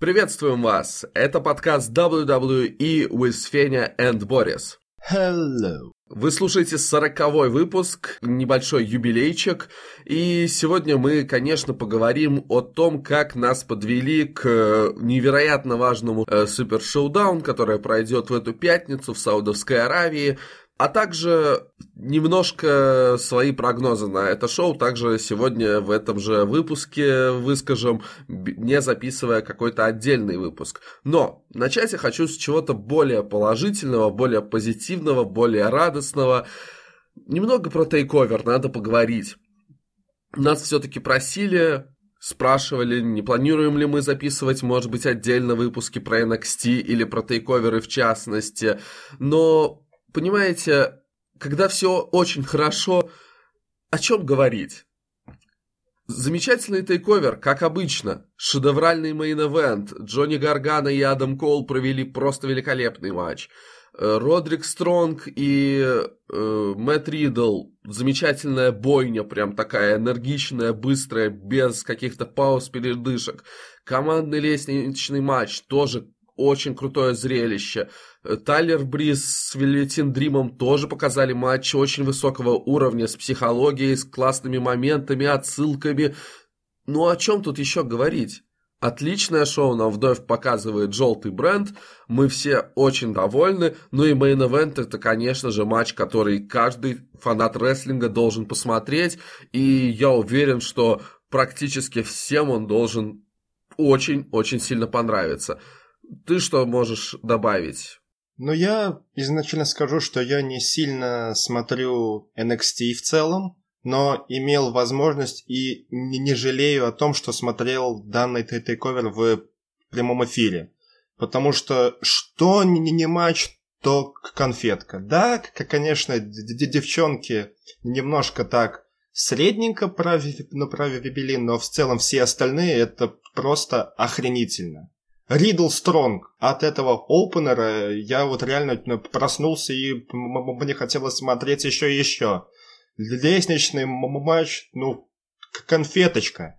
Приветствуем вас! Это подкаст WWE with Феня and Борис. Hello. Вы слушаете сороковой выпуск, небольшой юбилейчик, и сегодня мы, конечно, поговорим о том, как нас подвели к невероятно важному э, супер шоудаун, который пройдет в эту пятницу в Саудовской Аравии а также немножко свои прогнозы на это шоу также сегодня в этом же выпуске выскажем, не записывая какой-то отдельный выпуск. Но начать я хочу с чего-то более положительного, более позитивного, более радостного. Немного про тейковер надо поговорить. Нас все-таки просили, спрашивали, не планируем ли мы записывать, может быть, отдельно выпуски про NXT или про тейковеры в частности. Но понимаете, когда все очень хорошо, о чем говорить? Замечательный TakeOver, как обычно. Шедевральный main event. Джонни Гаргано и Адам Кол провели просто великолепный матч. Э, Родрик Стронг и э, Мэтт Ридл. Замечательная бойня, прям такая энергичная, быстрая, без каких-то пауз, передышек. Командный лестничный матч тоже очень крутое зрелище. Тайлер Бриз с Вельветин Дримом тоже показали матч очень высокого уровня, с психологией, с классными моментами, отсылками. Ну о чем тут еще говорить? Отличное шоу нам вновь показывает желтый бренд, мы все очень довольны, ну и main event это, конечно же, матч, который каждый фанат рестлинга должен посмотреть, и я уверен, что практически всем он должен очень-очень сильно понравиться. Ты что можешь добавить? Ну, я изначально скажу, что я не сильно смотрю NXT в целом, но имел возможность и не жалею о том, что смотрел данный тейковер в прямом эфире. Потому что что не матч, то конфетка. Да, конечно, девчонки немножко так средненько провели, ну, но в целом все остальные это просто охренительно. Ридл Стронг. От этого опенера я вот реально ну, проснулся и мне хотелось смотреть еще и еще. Лестничный матч, ну, конфеточка.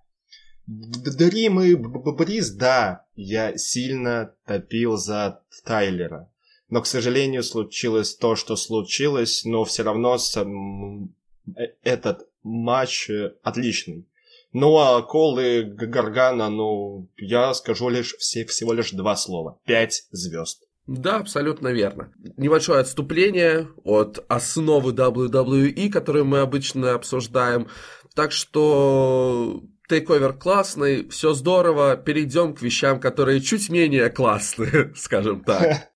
Дрим и Бриз, да, я сильно топил за Тайлера. Но, к сожалению, случилось то, что случилось, но все равно э, этот матч э, отличный. Ну а Кол и Гаргана, ну, я скажу лишь все, всего лишь два слова. Пять звезд. Да, абсолютно верно. Небольшое отступление от основы WWE, которую мы обычно обсуждаем. Так что тейковер классный, все здорово, перейдем к вещам, которые чуть менее классные, скажем так.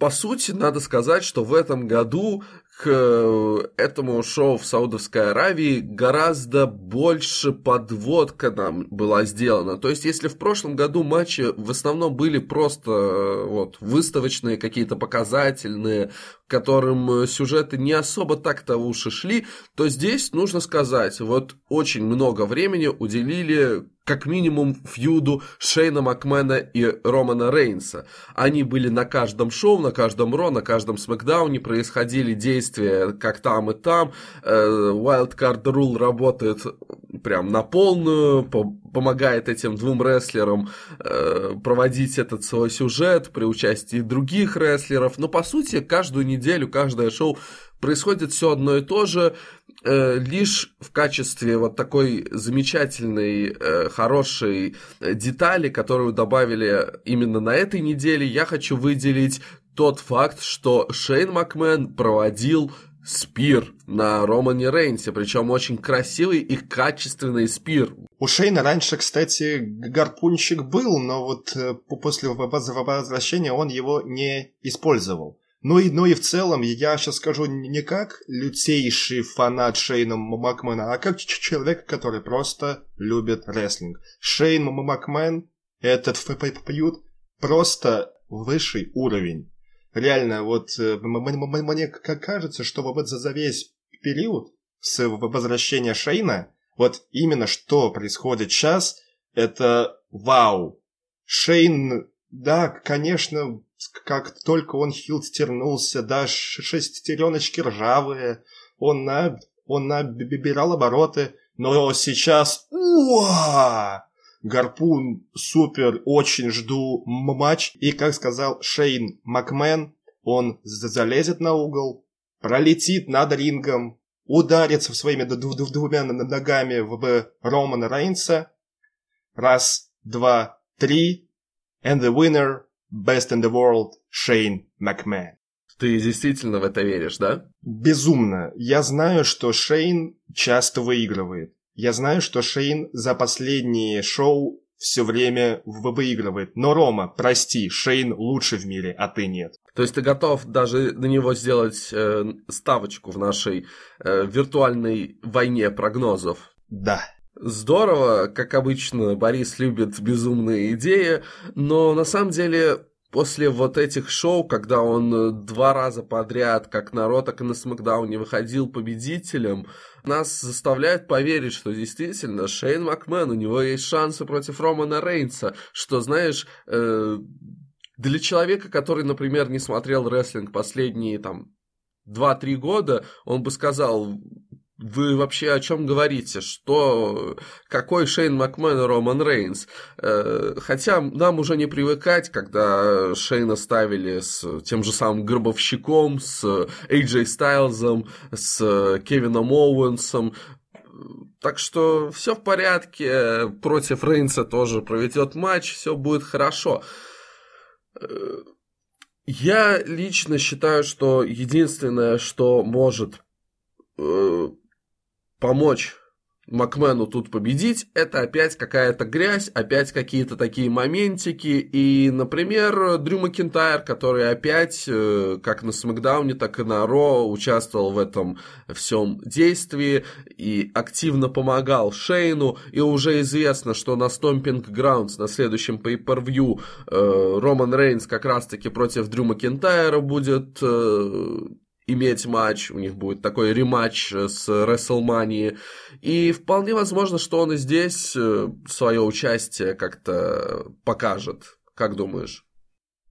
По сути, надо сказать, что в этом году к э, этому шоу в Саудовской Аравии гораздо больше подводка нам была сделана. То есть, если в прошлом году матчи в основном были просто э, вот, выставочные, какие-то показательные, которым сюжеты не особо так-то уши шли, то здесь, нужно сказать, вот очень много времени уделили как минимум фьюду Шейна Макмена и Романа Рейнса. Они были на каждом шоу, на каждом Ро, на каждом Смакдауне, происходили действия как там и там. Э, Wildcard Rule работает прям на полную, помогает этим двум рестлерам э, проводить этот свой сюжет при участии других рестлеров. Но по сути каждую неделю, каждое шоу происходит все одно и то же, лишь в качестве вот такой замечательной, э, хорошей детали, которую добавили именно на этой неделе, я хочу выделить тот факт, что Шейн Макмен проводил спир на Романе Рейнсе, причем очень красивый и качественный спир. У Шейна раньше, кстати, гарпунчик был, но вот э, после возвращения он его не использовал. Ну и, ну и в целом, я сейчас скажу не как лютейший фанат Шейна Макмена, а как человек, который просто любит рестлинг. Шейн Макмен, этот фьюд, просто высший уровень. Реально, вот э, мне кажется, что вот за весь период с возвращения Шейна, вот именно что происходит сейчас, это вау. Шейн, да, конечно, как только он хилд стернулся, да, шестереночки ржавые, он, на, он набирал обороты, но сейчас, уа! Гарпун, супер, очень жду матч. И, как сказал Шейн Макмен, он залезет на угол, пролетит над рингом, ударится своими двумя ногами в Романа Рейнса. Раз, два, три. And the winner, best in the world, Шейн Макмен. Ты действительно в это веришь, да? Безумно. Я знаю, что Шейн часто выигрывает. Я знаю, что Шейн за последние шоу все время выигрывает. Но, Рома, прости, Шейн лучше в мире, а ты нет. То есть ты готов даже на него сделать э, ставочку в нашей э, виртуальной войне прогнозов? Да. Здорово, как обычно, Борис любит безумные идеи, но на самом деле после вот этих шоу, когда он два раза подряд, как на Ро, так и на Смакдауне выходил победителем, нас заставляет поверить, что действительно Шейн Макмен, у него есть шансы против Романа Рейнса, что, знаешь, э, для человека, который, например, не смотрел рестлинг последние там 2-3 года, он бы сказал, вы вообще о чем говорите? Что, какой Шейн Макмен и Роман Рейнс? Э, хотя нам уже не привыкать, когда Шейна ставили с тем же самым Гробовщиком, с AJ Стайлзом, с Кевином Оуэнсом. Так что все в порядке, против Рейнса тоже проведет матч, все будет хорошо. Э, я лично считаю, что единственное, что может э, помочь Макмену тут победить, это опять какая-то грязь, опять какие-то такие моментики. И, например, Дрю Макинтайр, который опять, э, как на Смакдауне, так и на Ро, участвовал в этом всем действии и активно помогал Шейну. И уже известно, что на Stomping Grounds, на следующем pay-per-view, э, Роман Рейнс как раз-таки против Дрю Макинтайра будет э, иметь матч, у них будет такой рематч э, с WrestleMania, и вполне возможно, что он и здесь э, свое участие как-то покажет. Как думаешь?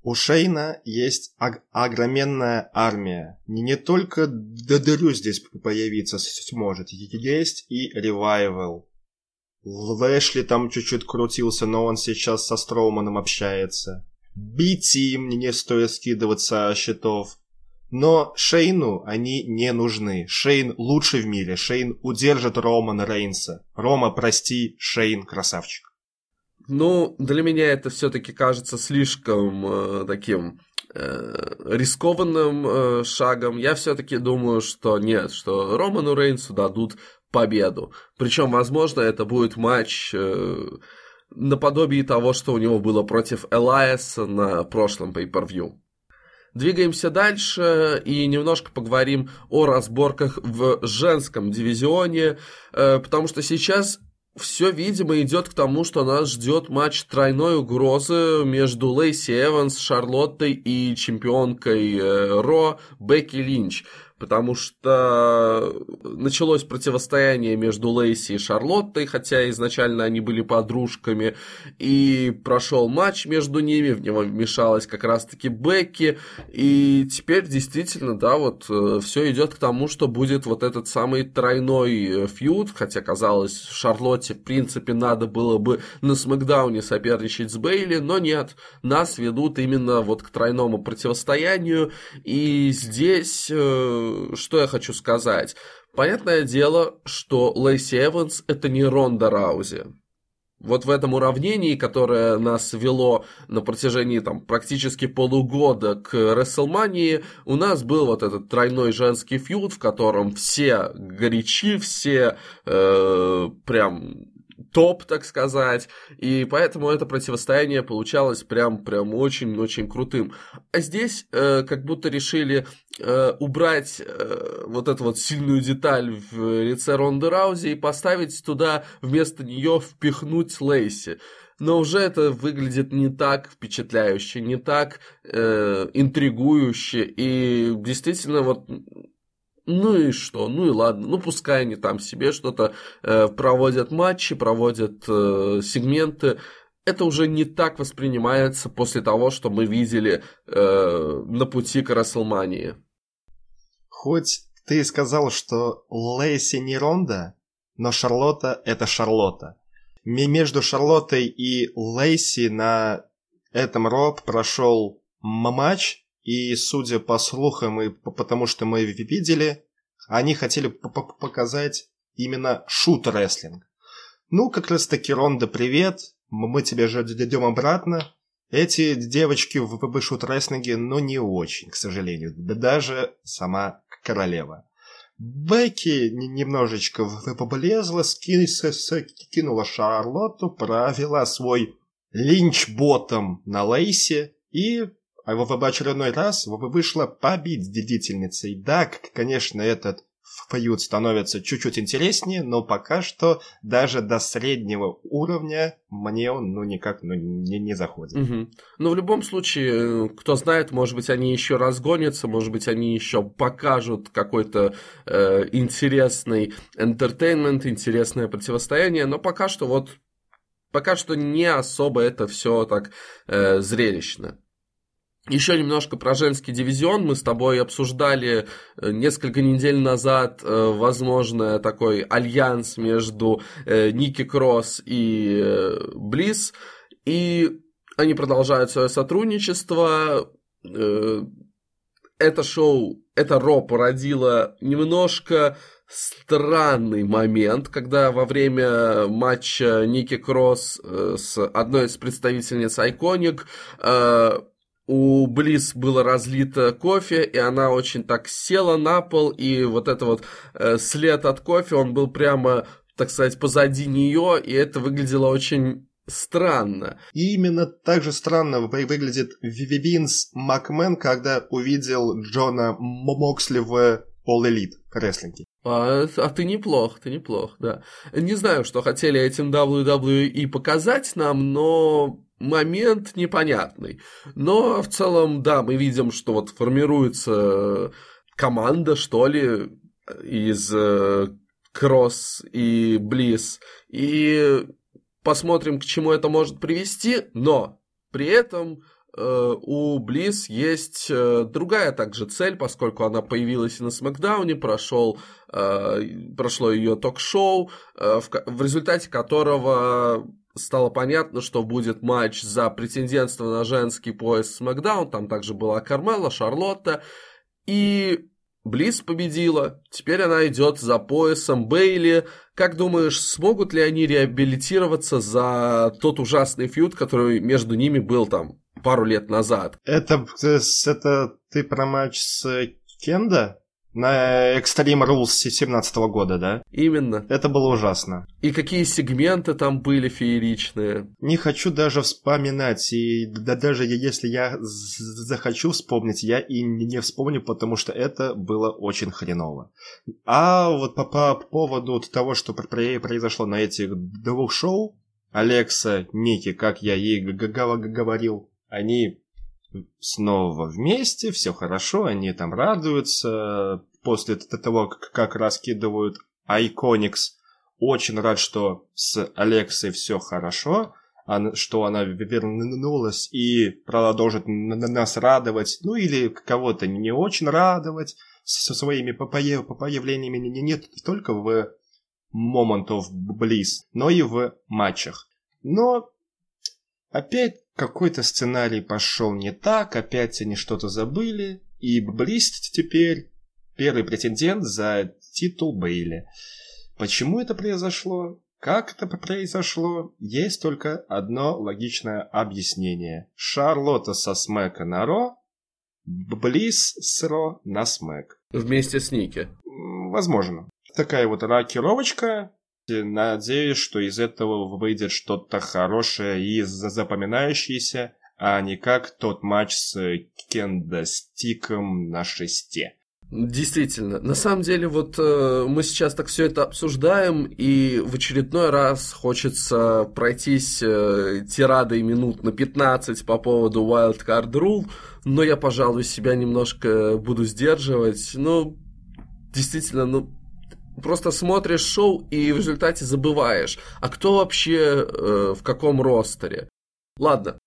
У Шейна есть ог- огроменная армия. Не, не только Дрю здесь появиться сможет, есть и Ревайвел. Лэшли там чуть-чуть крутился, но он сейчас со Строуманом общается. Би-тим не стоит скидываться счетов. Но Шейну они не нужны. Шейн лучший в мире. Шейн удержит Романа Рейнса. Рома, прости, Шейн красавчик. Ну, для меня это все-таки кажется слишком э, таким э, рискованным э, шагом. Я все-таки думаю, что нет, что Роману Рейнсу дадут победу. Причем, возможно, это будет матч э, наподобие того, что у него было против Элайаса на прошлом pay-per-view. Двигаемся дальше и немножко поговорим о разборках в женском дивизионе, э, потому что сейчас все, видимо, идет к тому, что нас ждет матч тройной угрозы между Лейси Эванс, Шарлоттой и чемпионкой э, Ро Бекки Линч потому что началось противостояние между Лейси и Шарлоттой, хотя изначально они были подружками, и прошел матч между ними, в него вмешалась как раз-таки Бекки, и теперь действительно, да, вот э, все идет к тому, что будет вот этот самый тройной э, фьюд, хотя казалось, Шарлотте, в принципе, надо было бы на Смакдауне соперничать с Бейли, но нет, нас ведут именно вот к тройному противостоянию, и здесь э, что я хочу сказать? Понятное дело, что Лейси Эванс это не Ронда Раузи. Вот в этом уравнении, которое нас вело на протяжении там, практически полугода к Рестлмании, у нас был вот этот тройной женский фьюд, в котором все горячи, все э, прям топ, так сказать, и поэтому это противостояние получалось прям, прям очень-очень крутым. А здесь э, как будто решили э, убрать э, вот эту вот сильную деталь в лице Ронды Раузи и поставить туда вместо нее впихнуть Лейси но уже это выглядит не так впечатляюще, не так э, интригующе, и действительно вот ну и что? Ну и ладно. Ну пускай они там себе что-то э, проводят матчи, проводят э, сегменты. Это уже не так воспринимается после того, что мы видели э, на пути к Расселмании. Хоть ты сказал, что Лейси не Ронда, но Шарлотта это Шарлотта. Между Шарлоттой и Лейси на этом Роб прошел матч, и судя по слухам и потому что мы видели, они хотели показать именно шут-рестлинг. Ну, как раз таки, Ронда, привет, мы тебя же идем обратно. Эти девочки в ВПБ шут-рестлинге, но не очень, к сожалению. Да даже сама королева. Бекки немножечко полезла, скинула Шарлотту, провела свой линч-ботом на Лейсе и а в очередной раз вышла победительницей. Да, конечно, этот фьюд становится чуть-чуть интереснее, но пока что даже до среднего уровня мне он ну никак ну, не, не заходит. Угу. Но в любом случае, кто знает, может быть, они еще разгонятся, может быть, они еще покажут какой-то э, интересный entertainment, интересное противостояние, но пока что вот пока что не особо это все так э, зрелищно. Еще немножко про женский дивизион. Мы с тобой обсуждали э, несколько недель назад, э, возможно, такой альянс между э, Ники Кросс и Близ. И они продолжают свое сотрудничество. Это шоу, это Ро породило немножко странный момент, когда во время матча Ники Кросс с одной из представительниц Iconic у Близ было разлито кофе, и она очень так села на пол, и вот это вот э, след от кофе, он был прямо, так сказать, позади нее, и это выглядело очень странно. И именно так же странно выглядит Винс Макмен, когда увидел Джона Моксли в All Elite рестлинге. А, а ты неплох, ты неплох, да. Не знаю, что хотели этим WWE показать нам, но момент непонятный. Но в целом, да, мы видим, что вот формируется команда, что ли, из э, Кросс и Близ. И посмотрим, к чему это может привести, но при этом э, у Близ есть э, другая также цель, поскольку она появилась и на Смакдауне, прошел, прошло ее ток-шоу, в результате которого стало понятно, что будет матч за претендентство на женский пояс Смакдаун. Там также была Кармела, Шарлотта. И Близ победила. Теперь она идет за поясом Бейли. Как думаешь, смогут ли они реабилитироваться за тот ужасный фьюд, который между ними был там пару лет назад? Это, это ты про матч с Кенда? На Extreme Rules 17 года, да? Именно. Это было ужасно. И какие сегменты там были фееричные. Не хочу даже вспоминать. И да даже если я захочу вспомнить, я и не вспомню, потому что это было очень хреново. А вот по, по поводу того, что произошло на этих двух шоу, Алекса, Ники, как я ей говорил, они снова вместе, все хорошо, они там радуются после того, как раскидывают Iconics. Очень рад, что с Алексой все хорошо, что она вернулась и продолжит нас радовать, ну или кого-то не очень радовать со своими появлениями не только в Moment of Bliss, но и в матчах. Но опять какой-то сценарий пошел не так, опять они что-то забыли, и Блист теперь первый претендент за титул Бейли. Почему это произошло? Как это произошло? Есть только одно логичное объяснение. Шарлотта со Смэка на Ро, Близ с Ро на Смэк. Вместе с Ники. Возможно. Такая вот рокировочка, Надеюсь, что из этого выйдет что-то хорошее и запоминающееся, а не как тот матч с Кендостиком на шесте. Действительно. На самом деле, вот э, мы сейчас так все это обсуждаем, и в очередной раз хочется пройтись э, тирадой минут на 15 по поводу Wildcard Rule, но я, пожалуй, себя немножко буду сдерживать. Ну, действительно, ну, просто смотришь шоу и в результате забываешь, а кто вообще э, в каком ростере. Ладно,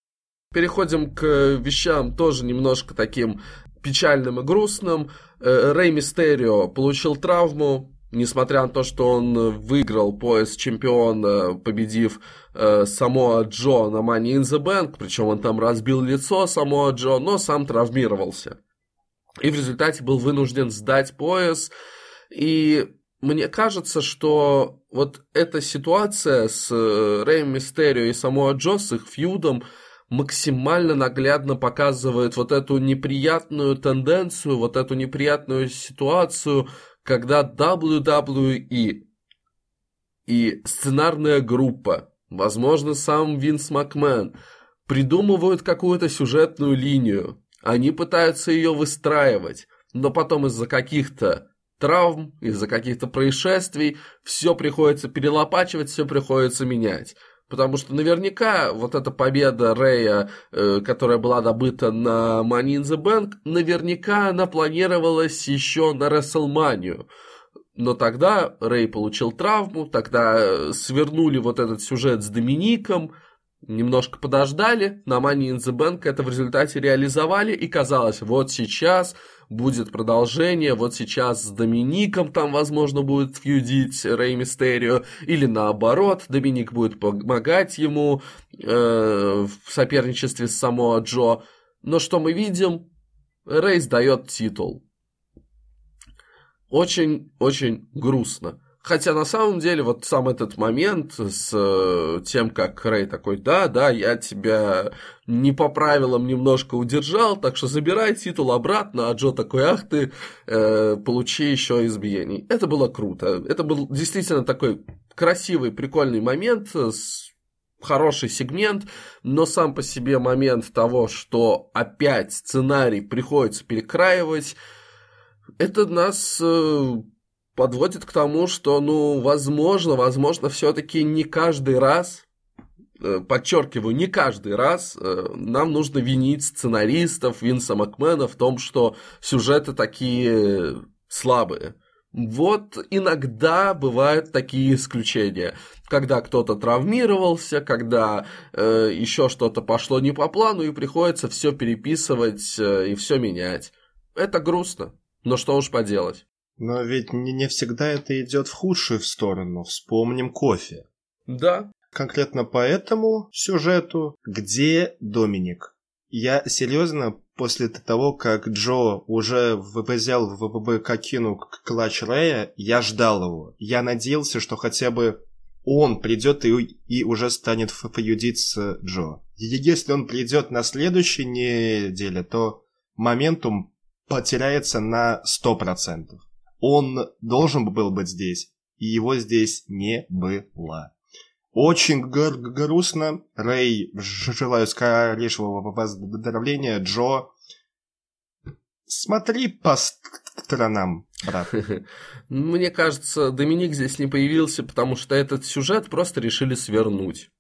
переходим к вещам тоже немножко таким печальным и грустным. Э, Рэй Мистерио получил травму, несмотря на то, что он выиграл пояс чемпиона, победив э, Самоа Джо на Money in the Bank, причем он там разбил лицо Самоа Джо, но сам травмировался. И в результате был вынужден сдать пояс. И мне кажется, что вот эта ситуация с э, Рэем Мистерио и Самоа Джо, с их фьюдом, максимально наглядно показывает вот эту неприятную тенденцию, вот эту неприятную ситуацию, когда WWE и сценарная группа, возможно, сам Винс Макмен, придумывают какую-то сюжетную линию. Они пытаются ее выстраивать, но потом из-за каких-то травм, из-за каких-то происшествий все приходится перелопачивать, все приходится менять. Потому что наверняка вот эта победа Рэя, э, которая была добыта на Money in the Bank, наверняка она планировалась еще на WrestleMania. Но тогда Рэй получил травму, тогда э, свернули вот этот сюжет с Домиником, немножко подождали, на Money in the Bank это в результате реализовали, и казалось, вот сейчас будет продолжение, вот сейчас с Домиником там, возможно, будет фьюдить Рэй Мистерио, или наоборот, Доминик будет помогать ему э, в соперничестве с Самоа Джо. Но что мы видим? Рэй сдает титул. Очень-очень грустно. Хотя на самом деле вот сам этот момент с э, тем, как Рэй такой, да, да, я тебя не по правилам немножко удержал, так что забирай титул обратно, а Джо такой, ах ты, э, получи еще избиений. Это было круто. Это был действительно такой красивый, прикольный момент с хороший сегмент, но сам по себе момент того, что опять сценарий приходится перекраивать, это нас э, подводит к тому, что, ну, возможно, возможно, все-таки не каждый раз, э, подчеркиваю, не каждый раз э, нам нужно винить сценаристов Винса Макмена в том, что сюжеты такие слабые. Вот иногда бывают такие исключения, когда кто-то травмировался, когда э, еще что-то пошло не по плану и приходится все переписывать э, и все менять. Это грустно, но что уж поделать. Но ведь не, всегда это идет в худшую сторону. Вспомним кофе. Да. Конкретно по этому сюжету, где Доминик? Я серьезно после того, как Джо уже взял в ВБК кину клатч Рэя, я ждал его. Я надеялся, что хотя бы он придет и, и уже станет фьюдить с Джо. И если он придет на следующей неделе, то моментум потеряется на 100%. Он должен был быть здесь, и его здесь не было. Очень гр- грустно. Рэй, желаю скорейшего выздоровления. Джо, смотри по сторонам, брат. Мне кажется, Доминик здесь не появился, потому что этот сюжет просто решили свернуть.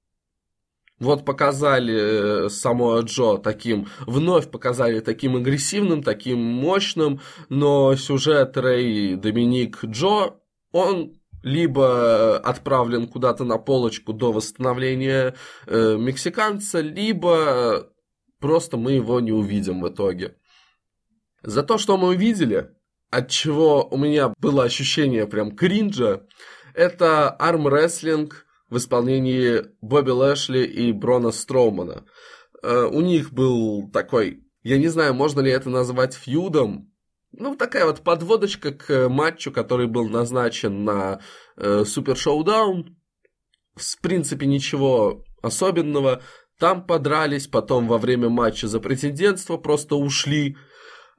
Вот показали э, само Джо таким, вновь показали таким агрессивным, таким мощным, но сюжет Рэй Доминик Джо, он либо отправлен куда-то на полочку до восстановления э, мексиканца, либо просто мы его не увидим в итоге. За то, что мы увидели, от чего у меня было ощущение прям кринжа, это армрестлинг в исполнении Бобби Лэшли и Брона Строумана. Э, у них был такой, я не знаю, можно ли это назвать фьюдом, ну, такая вот подводочка к матчу, который был назначен на э, Супер Шоудаун. В принципе, ничего особенного. Там подрались, потом во время матча за претендентство просто ушли.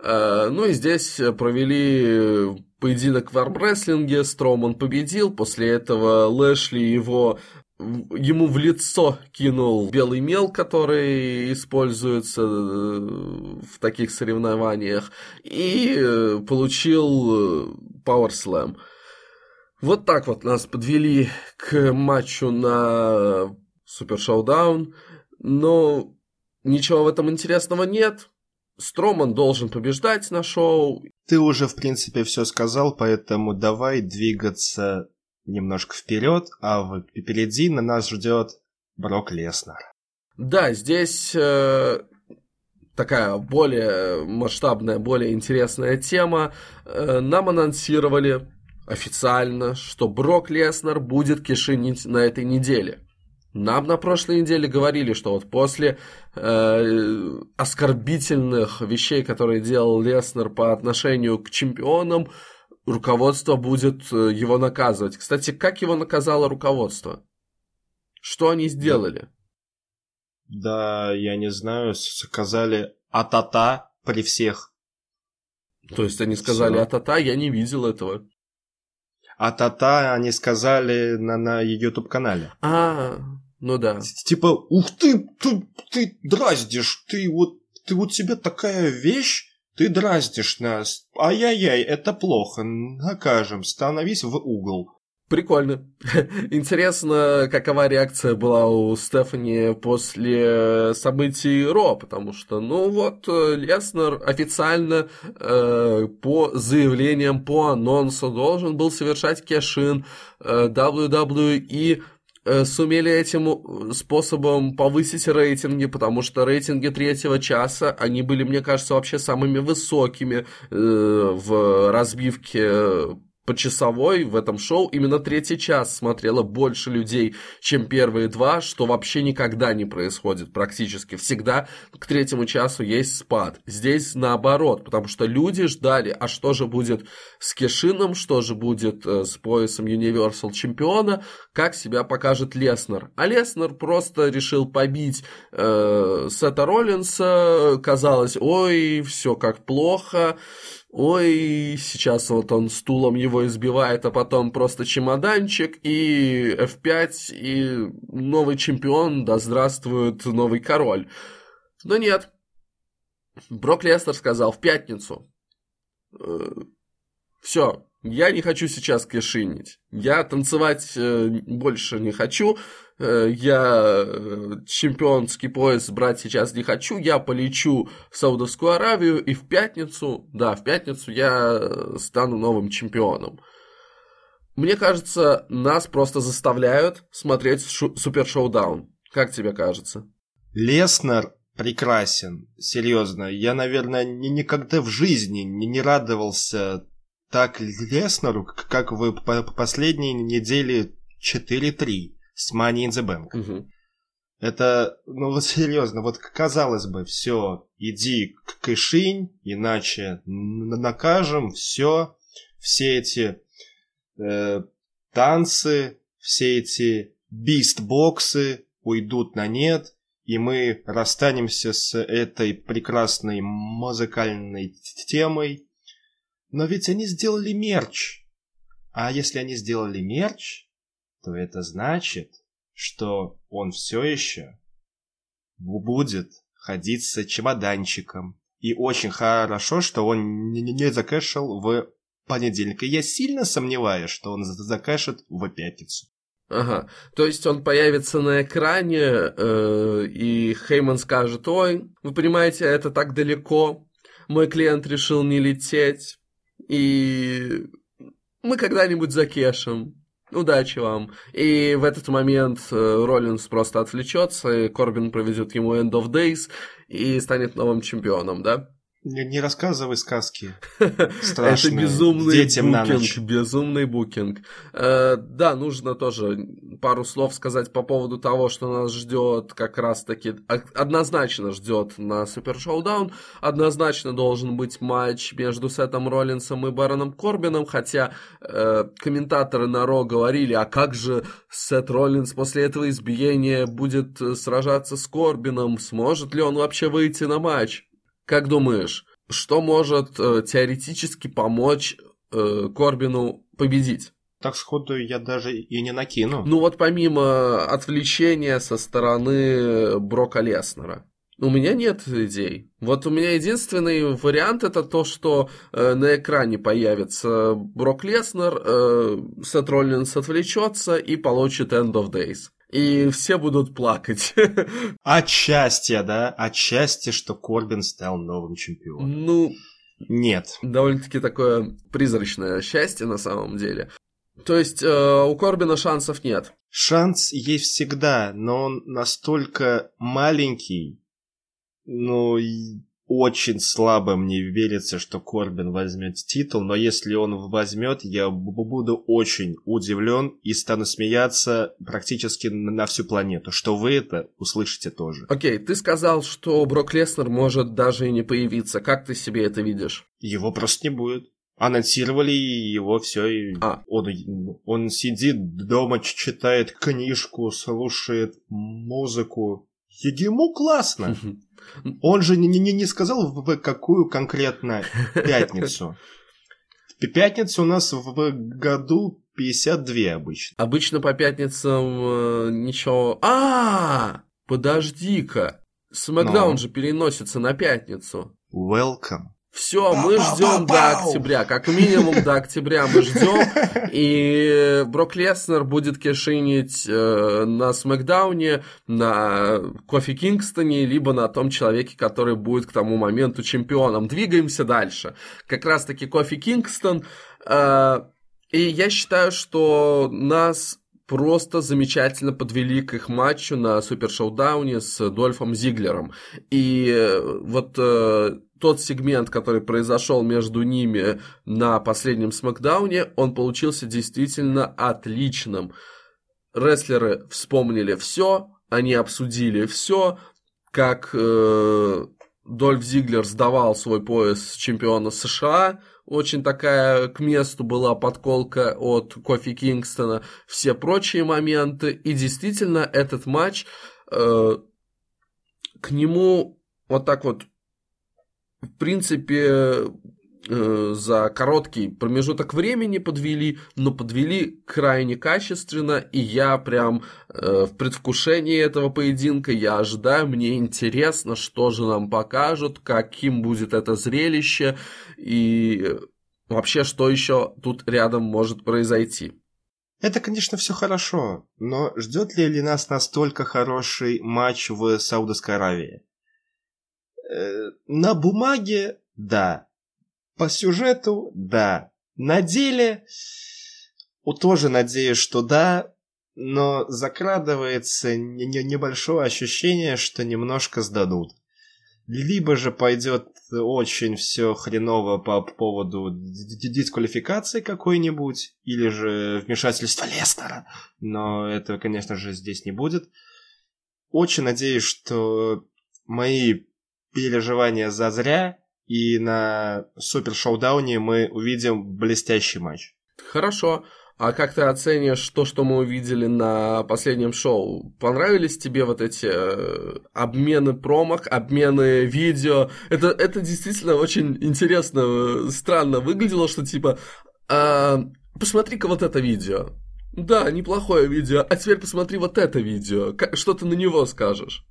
Э, ну и здесь провели поединок в армрестлинге, Строман победил, после этого Лэшли его ему в лицо кинул белый мел, который используется э, в таких соревнованиях, и э, получил Slam. Вот так вот нас подвели к матчу на Супер Шоудаун, но ничего в этом интересного нет. Строман должен побеждать на шоу. Ты уже, в принципе, все сказал, поэтому давай двигаться немножко вперед, а впереди на нас ждет Брок Леснер. Да, здесь э, такая более масштабная, более интересная тема. Э, нам анонсировали официально, что Брок Леснер будет кишинить на этой неделе. Нам на прошлой неделе говорили, что вот после э, оскорбительных вещей, которые делал Леснер по отношению к чемпионам, руководство будет э, его наказывать. Кстати, как его наказало руководство? Что они сделали? Да, я не знаю, сказали атата при всех. То есть они сказали атата, я не видел этого. Атата они сказали на, на YouTube-канале. А, ну да. Типа, ух ты, ты, ты дразнишь, ты вот, ты вот себе такая вещь, ты дразнишь нас. Ай-яй-яй, это плохо, накажем, становись в угол. Прикольно. Интересно, какова реакция была у Стефани после событий Ро, потому что, ну вот, Леснер официально э, по заявлениям, по анонсу должен был совершать кешин. Э, WWE Э, сумели этим э, способом повысить рейтинги, потому что рейтинги третьего часа, они были, мне кажется, вообще самыми высокими э, в разбивке по часовой в этом шоу именно третий час смотрело больше людей, чем первые два, что вообще никогда не происходит практически. Всегда к третьему часу есть спад. Здесь наоборот, потому что люди ждали, а что же будет с Кешином, что же будет э, с поясом Universal чемпиона, как себя покажет Леснер. А Леснер просто решил побить э, Сета Роллинса, казалось, ой, все как плохо, ой, сейчас вот он стулом его избивает, а потом просто чемоданчик, и F5, и новый чемпион, да здравствует новый король. Но нет. Брок Лестер сказал в пятницу. «Э, Все, я не хочу сейчас кишинить. Я танцевать э, больше не хочу. Э, я э, чемпионский пояс брать сейчас не хочу. Я полечу в Саудовскую Аравию и в пятницу, да, в пятницу я стану новым чемпионом. Мне кажется, нас просто заставляют смотреть Супер Шоудаун. Как тебе кажется? Леснер прекрасен, серьезно. Я, наверное, ни, никогда в жизни не, не радовался так Леснеру, как в последней неделе 4-3 с Money in the Bank. Угу. Это, ну вот серьезно, вот казалось бы, все, иди к Кэшинь, иначе накажем, все, все эти э, танцы, все эти бистбоксы уйдут на нет, и мы расстанемся с этой прекрасной музыкальной темой, но ведь они сделали мерч. А если они сделали мерч, то это значит, что он все еще будет ходить с чемоданчиком. И очень хорошо, что он не закэшил в понедельник. И я сильно сомневаюсь, что он закэшит в пятницу. Ага, то есть он появится на экране, э, и Хейман скажет, ой, вы понимаете, это так далеко, мой клиент решил не лететь, и мы когда-нибудь закешем. Удачи вам. И в этот момент э, Роллинс просто отвлечется, и Корбин проведет ему End of Days и станет новым чемпионом, да? Не, рассказывай сказки. Страшные. Это безумный Детям букинг. Безумный букинг. Э, да, нужно тоже пару слов сказать по поводу того, что нас ждет как раз-таки... Однозначно ждет на Супер Шоудаун. Однозначно должен быть матч между Сетом Роллинсом и Бароном Корбином, хотя э, комментаторы на Ро говорили, а как же Сет Роллинс после этого избиения будет э, сражаться с Корбином? Сможет ли он вообще выйти на матч? Как думаешь, что может э, теоретически помочь э, Корбину победить? Так сходу я даже и не накину. Ну вот помимо отвлечения со стороны Брока Леснера. У меня нет идей. Вот у меня единственный вариант это то, что э, на экране появится Брок Леснер, э, Сет Роллинс отвлечется и получит End of Days и все будут плакать. От счастья, да? От счастья, что Корбин стал новым чемпионом. Ну, нет. Довольно-таки такое призрачное счастье на самом деле. То есть э, у Корбина шансов нет. Шанс есть всегда, но он настолько маленький, ну, очень слабо мне верится, что Корбин возьмет титул, но если он возьмет, я буду очень удивлен и стану смеяться практически на всю планету, что вы это услышите тоже. Окей, okay, ты сказал, что Брок Леснер может даже и не появиться. Как ты себе это видишь? Его просто не будет. Анонсировали его все, и а. он, он сидит дома, читает книжку, слушает музыку. Ему классно. Он же не, не, не сказал, в какую конкретно пятницу. Пятница у нас в году 52 обычно. Обычно по пятницам э, ничего... А, подожди-ка. Смакдаун же переносится на пятницу. Welcome. Все, мы ждем до октября. Как минимум до октября мы ждем. И Брок Леснер будет кишинить э, на Смакдауне, на Кофи Кингстоне, либо на том человеке, который будет к тому моменту чемпионом. Двигаемся дальше. Как раз таки Кофи Кингстон. Э, и я считаю, что нас просто замечательно подвели к их матчу на Супер Шоудауне с Дольфом Зиглером. И э, вот э, тот сегмент, который произошел между ними на последнем смакдауне, он получился действительно отличным. Рестлеры вспомнили все, они обсудили все, как э, Дольф Зиглер сдавал свой пояс чемпиона США, очень такая к месту была подколка от Кофи Кингстона, все прочие моменты, и действительно этот матч э, к нему вот так вот в принципе, э, за короткий промежуток времени подвели, но подвели крайне качественно, и я прям э, в предвкушении этого поединка, я ожидаю, мне интересно, что же нам покажут, каким будет это зрелище, и вообще, что еще тут рядом может произойти. Это, конечно, все хорошо, но ждет ли, ли нас настолько хороший матч в Саудовской Аравии? Э, на бумаге – да. По сюжету – да. На деле – тоже надеюсь, что да, но закрадывается небольшое ощущение, что немножко сдадут. Либо же пойдет очень все хреново по поводу дисквалификации какой-нибудь, или же вмешательства Лестера, но этого, конечно же, здесь не будет. Очень надеюсь, что мои переживания зазря, и на Супер Шоудауне мы увидим блестящий матч. Хорошо. А как ты оценишь то, что мы увидели на последнем шоу? Понравились тебе вот эти э, обмены промок, обмены видео? Это, это действительно очень интересно, э, странно выглядело, что типа, э, посмотри-ка вот это видео. Да, неплохое видео, а теперь посмотри вот это видео. Что ты на него скажешь?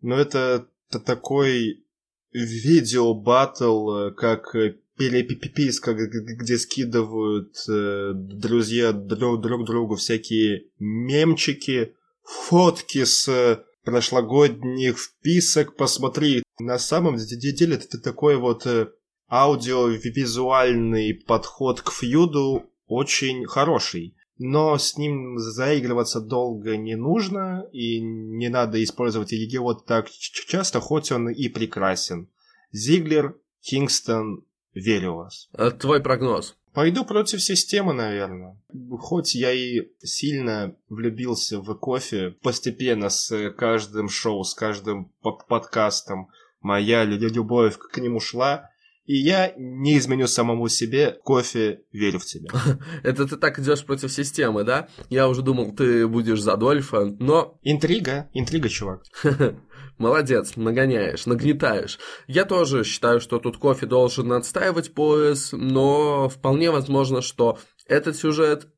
Ну, это это такой видео батл, как перепиписка, где скидывают э, друзья друг, друг другу всякие мемчики, фотки с прошлогодних вписок. Посмотри, на самом деле это такой вот э, аудиовизуальный подход к фьюду очень хороший но с ним заигрываться долго не нужно, и не надо использовать его так часто, хоть он и прекрасен. Зиглер, Кингстон, верю в вас. А твой прогноз? Пойду против системы, наверное. Хоть я и сильно влюбился в кофе, постепенно с каждым шоу, с каждым подкастом моя любовь к нему шла, и я не изменю самому себе, кофе, верю в тебя. Это ты так идешь против системы, да? Я уже думал, ты будешь за Дольфа, но... Интрига, интрига, чувак. Молодец, нагоняешь, нагнетаешь. Я тоже считаю, что тут кофе должен отстаивать пояс, но вполне возможно, что этот сюжет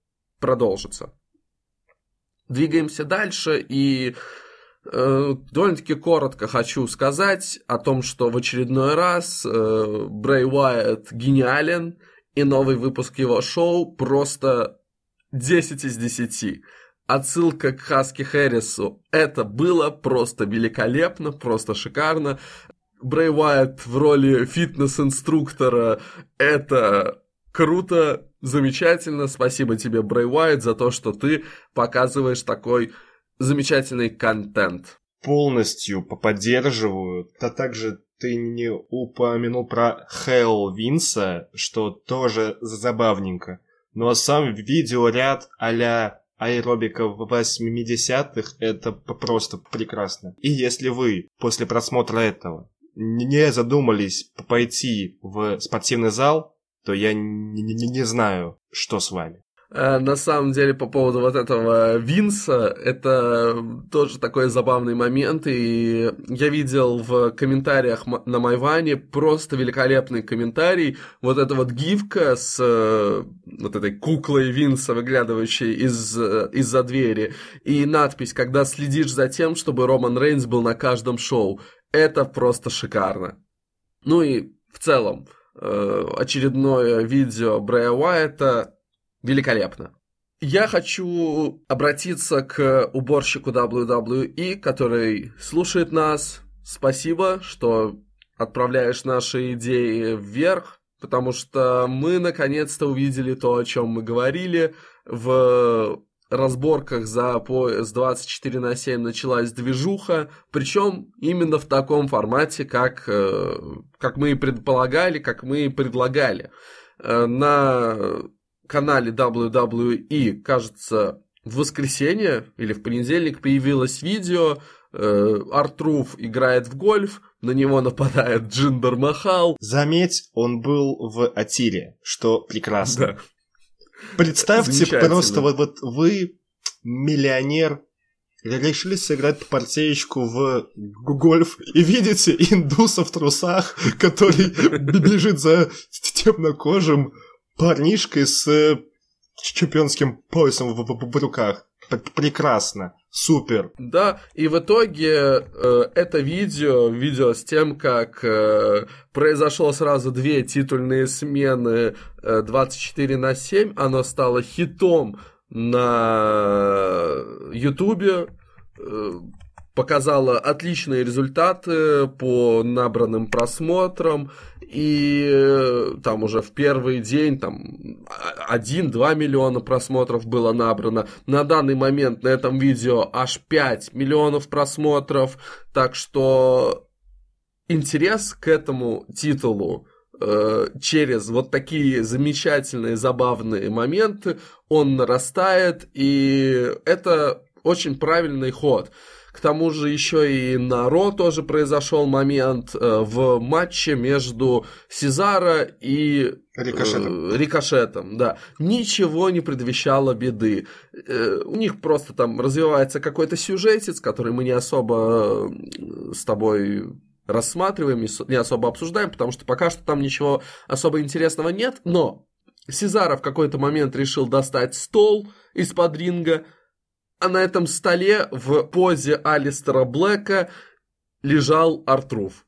продолжится. Двигаемся дальше, и Э, довольно-таки коротко хочу сказать о том, что в очередной раз э, Брэй Уайт гениален, и новый выпуск его шоу просто 10 из 10. Отсылка к Хаски Хэррису. Это было просто великолепно, просто шикарно. Брэй Уайт в роли фитнес-инструктора. Это круто, замечательно. Спасибо тебе, Брэй Уайт, за то, что ты показываешь такой замечательный контент. Полностью поддерживаю. А также ты не упомянул про Хелл Винса, что тоже забавненько. Но сам видеоряд а-ля аэробика в 80-х это просто прекрасно. И если вы после просмотра этого не задумались пойти в спортивный зал, то я не, не, не знаю, что с вами. Э, на самом деле, по поводу вот этого Винса, это тоже такой забавный момент, и я видел в комментариях на Майване просто великолепный комментарий, вот эта вот гифка с э, вот этой куклой Винса, выглядывающей из, э, из-за двери, и надпись, когда следишь за тем, чтобы Роман Рейнс был на каждом шоу. Это просто шикарно. Ну и в целом, очередное видео Брэя Уайта великолепно. Я хочу обратиться к уборщику WWE, который слушает нас. Спасибо, что отправляешь наши идеи вверх, потому что мы наконец-то увидели то, о чем мы говорили. В разборках за пояс 24 на 7 началась движуха, причем именно в таком формате, как, э, как мы и предполагали, как мы и предлагали. Э, на канале WWE, кажется, в воскресенье или в понедельник появилось видео, э, Артруф играет в гольф, на него нападает Джиндер Махал. Заметь, он был в Атире, что прекрасно. Да. Представьте просто, вот, вот вы миллионер, решили сыграть партеечку в гольф и видите индуса в трусах, который бежит за темнокожим парнишкой с э, чемпионским поясом в, в, в руках. Прекрасно, супер. Да, и в итоге э, это видео, видео с тем, как э, произошло сразу две титульные смены э, 24 на 7, оно стало хитом на Ютубе, э, показало отличные результаты по набранным просмотрам, и э, там уже в первый день там 1-2 миллиона просмотров было набрано. На данный момент на этом видео аж 5 миллионов просмотров, так что интерес к этому титулу э, через вот такие замечательные, забавные моменты, он нарастает, и это очень правильный ход. К тому же еще и на Ро тоже произошел момент э, в матче между Сезаро и Рикошетом. Э, рикошетом, да. Ничего не предвещало беды. Э, у них просто там развивается какой-то сюжетец, который мы не особо э, с тобой рассматриваем, не особо обсуждаем, потому что пока что там ничего особо интересного нет, но Сезаро в какой-то момент решил достать стол из-под ринга, а на этом столе в позе Алистера Блэка лежал Артруф.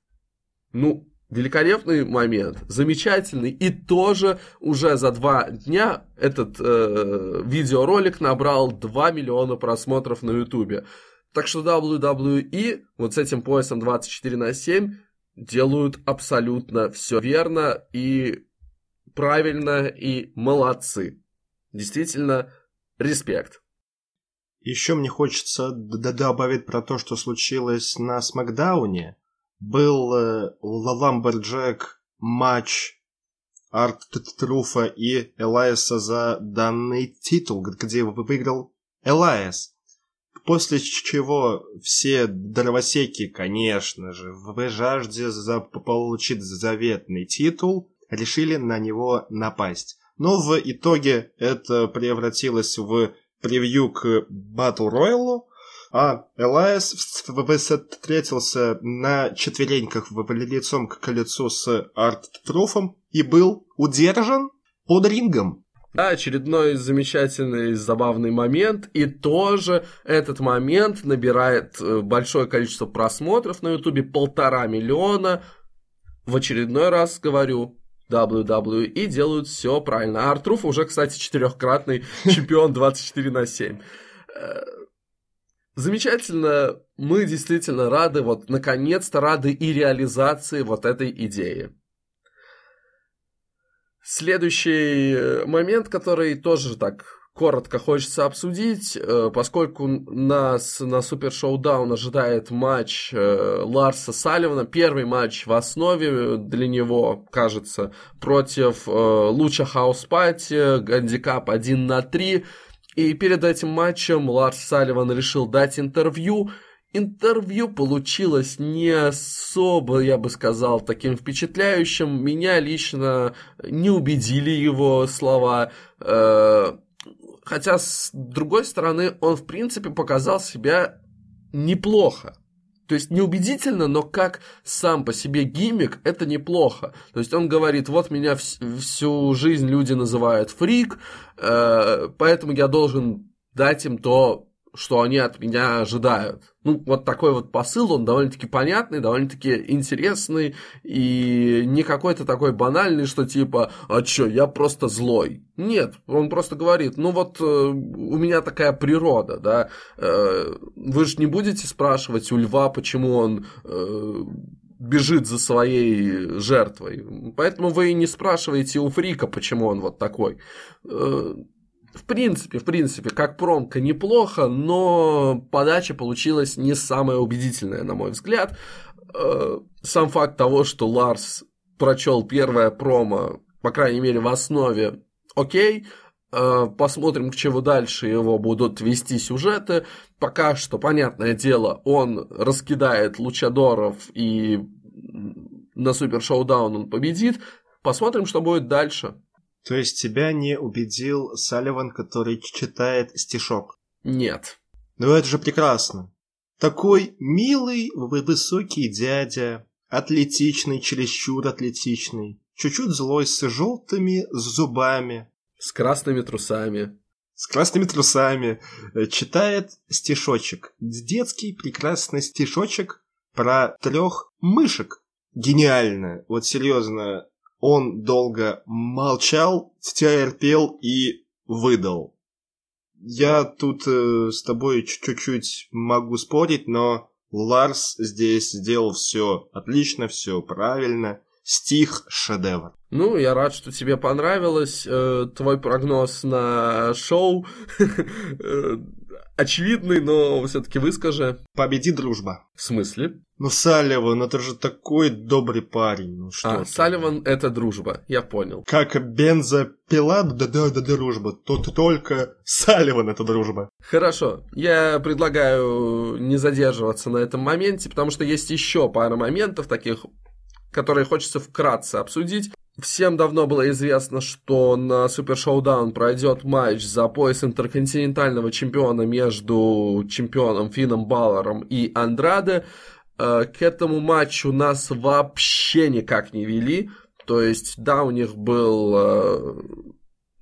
Ну, великолепный момент, замечательный. И тоже уже за два дня этот э, видеоролик набрал 2 миллиона просмотров на Ютубе. Так что WWE вот с этим поясом 24 на 7 делают абсолютно все верно и правильно и молодцы. Действительно, респект. Еще мне хочется добавить про то, что случилось на SmackDown е. Был э, lumberjack матч R-Truth а и Элайса за данный титул, где выиграл Элайс. После чего все дровосеки, конечно же, в жажде за получить заветный титул, решили на него напасть. Но в итоге это превратилось в превью к Battle Royale, а Элайс встретился на четвереньках в лицом к лицу с Арт-Труфом и был удержан под рингом. Да, очередной замечательный, забавный момент. И тоже этот момент набирает э, большое количество просмотров на Ютубе, полтора миллиона. В очередной раз говорю, WWE делают все правильно. А Артруф уже, кстати, четырехкратный чемпион 24 на 7. Э, замечательно, мы действительно рады, вот наконец-то рады и реализации вот этой идеи. Следующий э, момент, который тоже так коротко хочется обсудить, э, поскольку нас на Super ShowDown ожидает матч э, Ларса Салливана, первый матч в основе для него, кажется, против э, Lucha House Party, гандикап 1 на 3, и перед этим матчем Ларс Салливан решил дать интервью, Интервью получилось не особо, я бы сказал, таким впечатляющим. Меня лично не убедили его слова. Хотя, с другой стороны, он, в принципе, показал себя неплохо. То есть неубедительно, но как сам по себе гиммик, это неплохо. То есть он говорит, вот меня вс- всю жизнь люди называют фрик, э, поэтому я должен дать им то, что они от меня ожидают. Ну, вот такой вот посыл, он довольно-таки понятный, довольно-таки интересный, и не какой-то такой банальный, что типа, а чё, я просто злой. Нет, он просто говорит, ну вот э, у меня такая природа, да, э, вы же не будете спрашивать у льва, почему он... Э, бежит за своей жертвой. Поэтому вы и не спрашиваете у Фрика, почему он вот такой. В принципе, в принципе, как промка неплохо, но подача получилась не самая убедительная, на мой взгляд. Э, сам факт того, что Ларс прочел первое промо, по крайней мере, в основе, окей, э, посмотрим, к чему дальше его будут вести сюжеты. Пока что, понятное дело, он раскидает лучадоров и на Супер Шоудаун он победит. Посмотрим, что будет дальше. То есть тебя не убедил Салливан, который читает стишок? Нет. Ну это же прекрасно. Такой милый, высокий дядя, атлетичный, чересчур атлетичный, чуть-чуть злой, с желтыми зубами. С красными трусами. С красными трусами. Читает стишочек. Детский прекрасный стишочек про трех мышек. Гениально. Вот серьезно, он долго молчал, терпел и выдал. Я тут э, с тобой чуть-чуть могу спорить, но Ларс здесь сделал все отлично, все правильно. Стих шедевр. Ну, я рад, что тебе понравилось. Э, твой прогноз на шоу э, очевидный, но все-таки выскажи. Победи дружба. В смысле? Ну, Салливан, это же такой добрый парень. Ну, что а, ты? Салливан — это дружба, я понял. Как бензопила, да-да-да, дружба. Тут только Салливан — это дружба. Хорошо, я предлагаю не задерживаться на этом моменте, потому что есть еще пара моментов таких, которые хочется вкратце обсудить. Всем давно было известно, что на Супер Шоудаун пройдет матч за пояс интерконтинентального чемпиона между чемпионом Финном Баллером и Андраде. Э, к этому матчу нас вообще никак не вели. То есть, да, у них был э,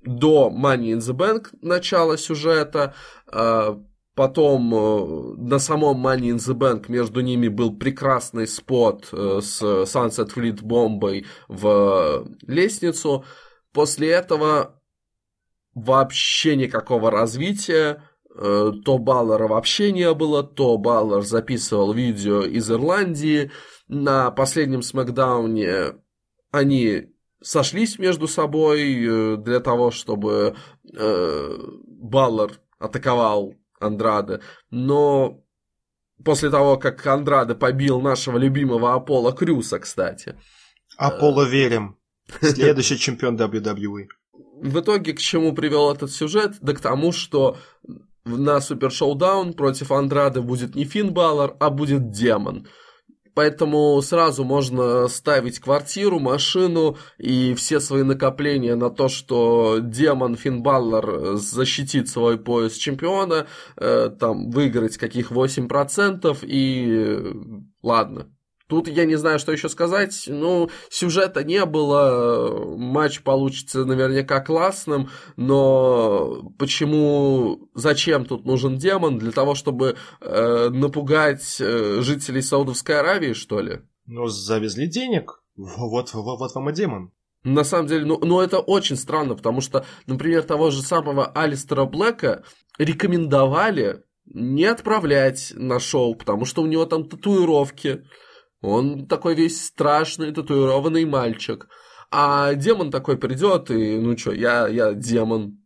до Money in the Bank начало сюжета, э, Потом э, на самом Money in the Bank между ними был прекрасный спот э, с Sunset Fleet бомбой в лестницу. После этого вообще никакого развития. Э, то Баллера вообще не было, то Баллер записывал видео из Ирландии. На последнем смакдауне они сошлись между собой для того, чтобы Баллер атаковал Андраде, но после того, как Андраде побил нашего любимого Аполло Крюса, кстати. Аполло верим. Следующий чемпион WWE. В итоге к чему привел этот сюжет? Да к тому, что на Супер Шоудаун против Андрады будет не Финн Баллар, а будет Демон. Поэтому сразу можно ставить квартиру, машину и все свои накопления на то, что демон Финбаллер защитит свой пояс чемпиона, э, там выиграть каких 8% и ладно, Тут я не знаю, что еще сказать. Ну, сюжета не было, матч получится наверняка классным, но почему, зачем тут нужен демон? Для того, чтобы э, напугать э, жителей Саудовской Аравии, что ли? Ну, завезли денег. Вот, вот, вот вам и демон. На самом деле, ну, ну это очень странно, потому что, например, того же самого Алистера Блэка рекомендовали не отправлять на шоу, потому что у него там татуировки. Он такой весь страшный, татуированный мальчик. А демон такой придет, и ну что, я, я демон.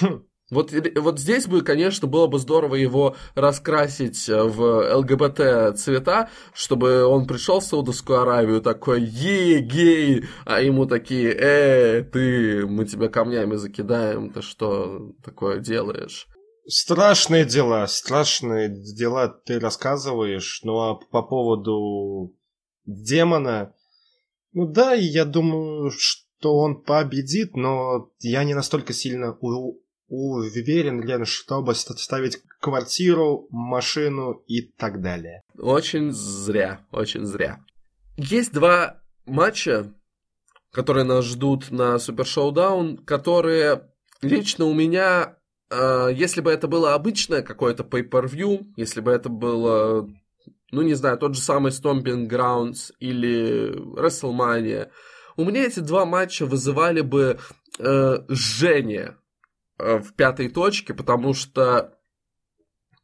Хм, Вот, вот здесь бы, конечно, было бы здорово его раскрасить э, в ЛГБТ цвета, чтобы он пришел в Саудовскую Аравию такой, е, гей, а ему такие, э, ты, мы тебя камнями закидаем, ты что такое делаешь? Страшные дела, страшные дела ты рассказываешь, ну а по поводу демона, ну да, я думаю, что он победит, но я не настолько сильно у уверен, Лен, чтобы ставить квартиру, машину и так далее. Очень зря, очень зря. Есть два матча, которые нас ждут на Супер Шоудаун, которые лично у меня, если бы это было обычное какое-то pay-per-view, если бы это было, ну не знаю, тот же самый Stomping Grounds или WrestleMania, у меня эти два матча вызывали бы э, жжение Э, в пятой точке, потому что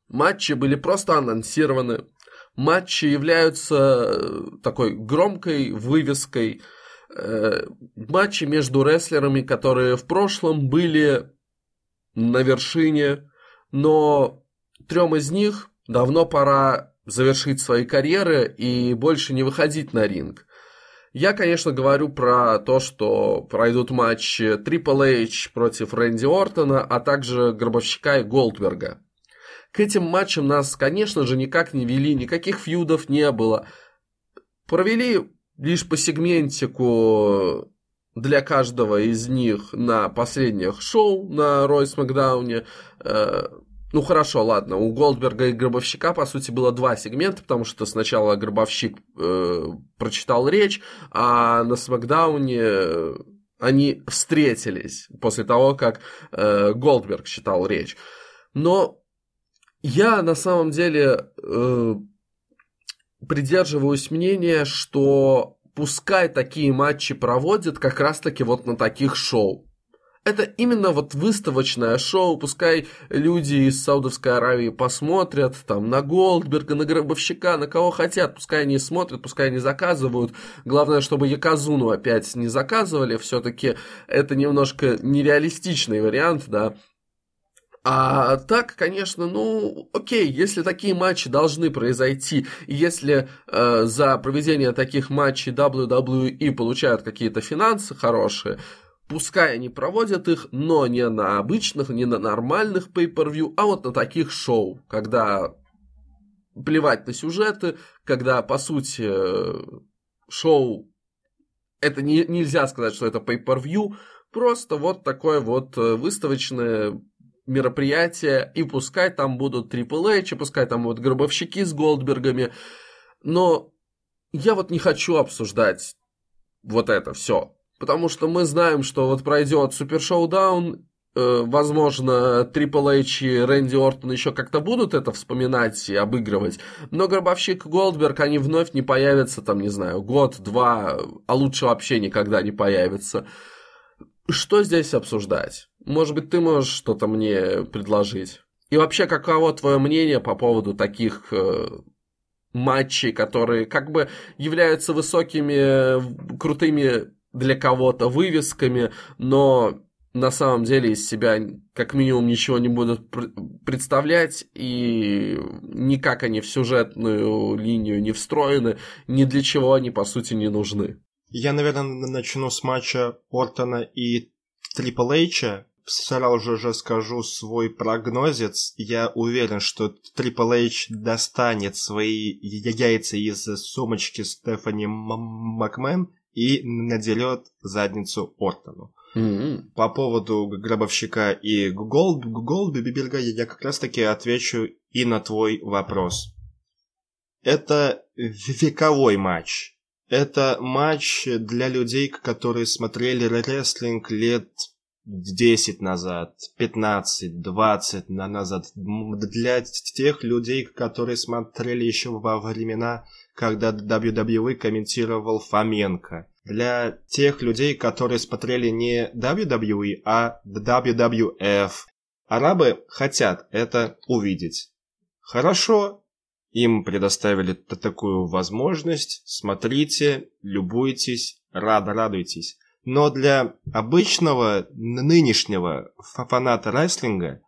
матчи были просто анонсированы. Матчи являются э, такой громкой вывеской. Э, матчи между рестлерами, которые в прошлом были на вершине, но трем из них давно пора завершить свои карьеры и больше не выходить на ринг. Я, конечно, говорю про то, что пройдут матчи Triple H против Рэнди Ортона, а также Гробовщика и Голдберга. К этим матчам нас, конечно же, никак не вели, никаких фьюдов не было. Провели лишь по сегментику для каждого из них на последних шоу на Ройс Макдауне. Э, ну хорошо, ладно, у Голдберга и Гробовщика, по сути, было два сегмента, потому что сначала Гробовщик э, прочитал речь, а на Смакдауне э, они встретились после того, как э, Голдберг читал речь. Но я на самом деле э, придерживаюсь мнения, что пускай такие матчи проводят как раз-таки вот на таких шоу. Это именно вот выставочное шоу, пускай люди из Саудовской Аравии посмотрят там на Голдберга, на Гробовщика, на кого хотят, пускай они смотрят, пускай они заказывают. Главное, чтобы Яказуну опять не заказывали, все-таки это немножко нереалистичный вариант, да, а так, конечно, ну, окей, если такие матчи должны произойти, если э, за проведение таких матчей WWE получают какие-то финансы хорошие, Пускай они проводят их, но не на обычных, не на нормальных pay-per-view, а вот на таких шоу, когда плевать на сюжеты, когда, по сути, шоу... Это не, нельзя сказать, что это pay-per-view, просто вот такое вот э, выставочное мероприятие, и пускай там будут Triple H, и пускай там будут гробовщики с Голдбергами, но я вот не хочу обсуждать вот это все. Потому что мы знаем, что вот пройдет Супер Шоудаун, э, возможно, Triple H и Рэнди Ортон еще как-то будут это вспоминать и обыгрывать, но Гробовщик Голдберг, они вновь не появятся, там, не знаю, год-два, а лучше вообще никогда не появятся. Что здесь обсуждать? Может быть, ты можешь что-то мне предложить? И вообще, каково твое мнение по поводу таких э, матчей, которые как бы являются высокими, крутыми для кого-то вывесками, но на самом деле из себя как минимум ничего не будут представлять, и никак они в сюжетную линию не встроены, ни для чего они, по сути, не нужны. Я, наверное, начну с матча Ортона и Трипл Эйча. Сразу же скажу свой прогнозец. Я уверен, что Трипл Эйч достанет свои яйца из сумочки Стефани Макмен и надерет задницу Ортону. Mm-hmm. По поводу гробовщика и Голд, Голдберга я как раз таки отвечу и на твой вопрос. Это вековой матч. Это матч для людей, которые смотрели рестлинг лет 10 назад, 15, 20 назад. Для тех людей, которые смотрели еще во времена когда WWE комментировал Фоменко. Для тех людей, которые смотрели не WWE, а WWF. Арабы хотят это увидеть. Хорошо, им предоставили такую возможность. Смотрите, любуйтесь, рад радуйтесь. Но для обычного нынешнего фаната рестлинга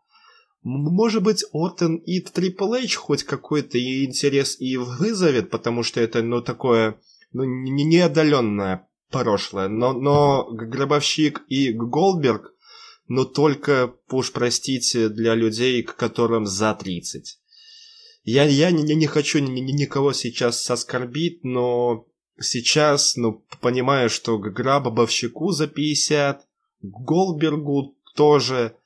может быть, Ортон и Трипл Эйч хоть какой-то интерес и вызовет, потому что это, ну, такое, ну, неотдаленное прошлое. Но, но Гробовщик и Голдберг, ну, только, уж простите, для людей, к которым за 30. Я, я не, не хочу ни, никого сейчас оскорбить, но сейчас, ну, понимаю, что Грабовщику за 50, Голдбергу тоже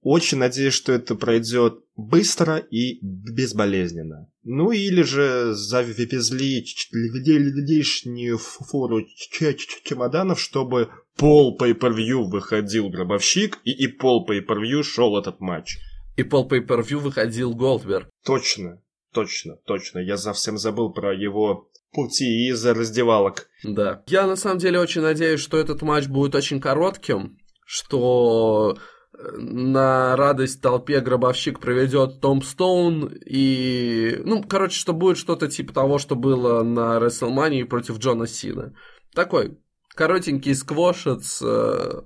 очень надеюсь, что это пройдет быстро и безболезненно. Ну или же завезли лишнюю фору чемоданов, чтобы пол pay-per-view выходил Гробовщик и, и пол pay-per-view шел этот матч. И пол pay-per-view выходил Голдберг. Точно, точно, точно. Я совсем забыл про его пути из раздевалок. Да. Я на самом деле очень надеюсь, что этот матч будет очень коротким, что на радость толпе гробовщик проведет Томстоун и... Ну, короче, что будет что-то типа того, что было на WrestleMania против Джона Сина. Такой коротенький сквошец, э,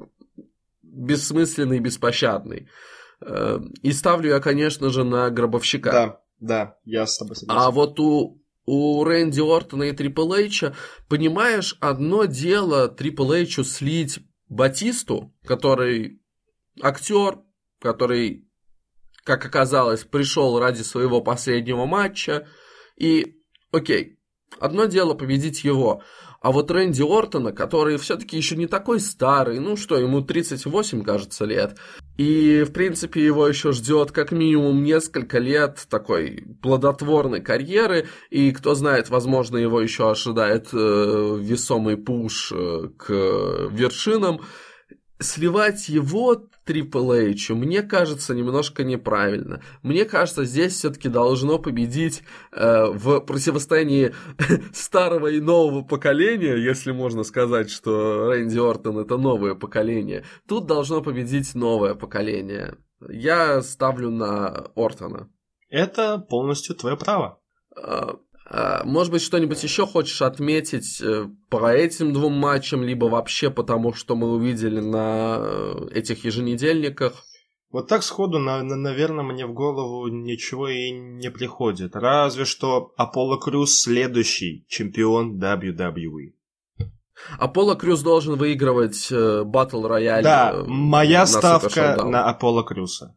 бессмысленный, беспощадный. Э, и ставлю я, конечно же, на гробовщика. Да, да, я с тобой согласен. А вот у у Рэнди Ортона и Трипл Эйча, понимаешь, одно дело Трипл Эйчу слить Батисту, который актер, который, как оказалось, пришел ради своего последнего матча. И, окей, одно дело победить его. А вот Рэнди Ортона, который все-таки еще не такой старый, ну что, ему 38, кажется, лет. И, в принципе, его еще ждет как минимум несколько лет такой плодотворной карьеры. И, кто знает, возможно, его еще ожидает э, весомый пуш э, к вершинам сливать его Triple H, мне кажется, немножко неправильно. Мне кажется, здесь все-таки должно победить э, в противостоянии старого и нового поколения, если можно сказать, что Рэнди Ортон это новое поколение. Тут должно победить новое поколение. Я ставлю на Ортона. Это полностью твое право. А, может быть, что-нибудь еще хочешь отметить э, по этим двум матчам, либо вообще потому, что мы увидели на э, этих еженедельниках? Вот так сходу, на, на, наверное, мне в голову ничего и не приходит. Разве что Аполло Крюс следующий чемпион WWE. Аполло Крюс должен выигрывать батл э, royal. Да, моя ставка на Аполло Крюса.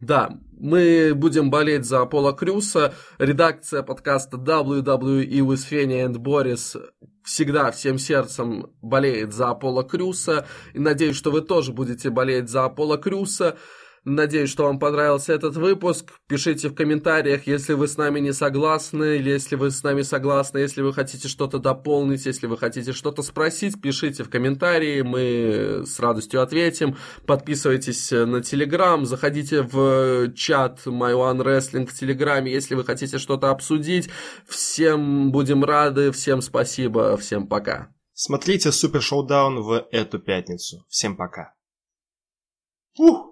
Да, мы будем болеть за Аполло Крюса. Редакция подкаста WWE with Феня and Борис всегда всем сердцем болеет за Аполло Крюса. И надеюсь, что вы тоже будете болеть за Пола Крюса. Надеюсь, что вам понравился этот выпуск. Пишите в комментариях, если вы с нами не согласны, или если вы с нами согласны, если вы хотите что-то дополнить, если вы хотите что-то спросить, пишите в комментарии, мы с радостью ответим. Подписывайтесь на Телеграм, заходите в чат My One Wrestling в Телеграме, если вы хотите что-то обсудить. Всем будем рады, всем спасибо, всем пока. Смотрите Супер Шоудаун в эту пятницу. Всем пока. Ух!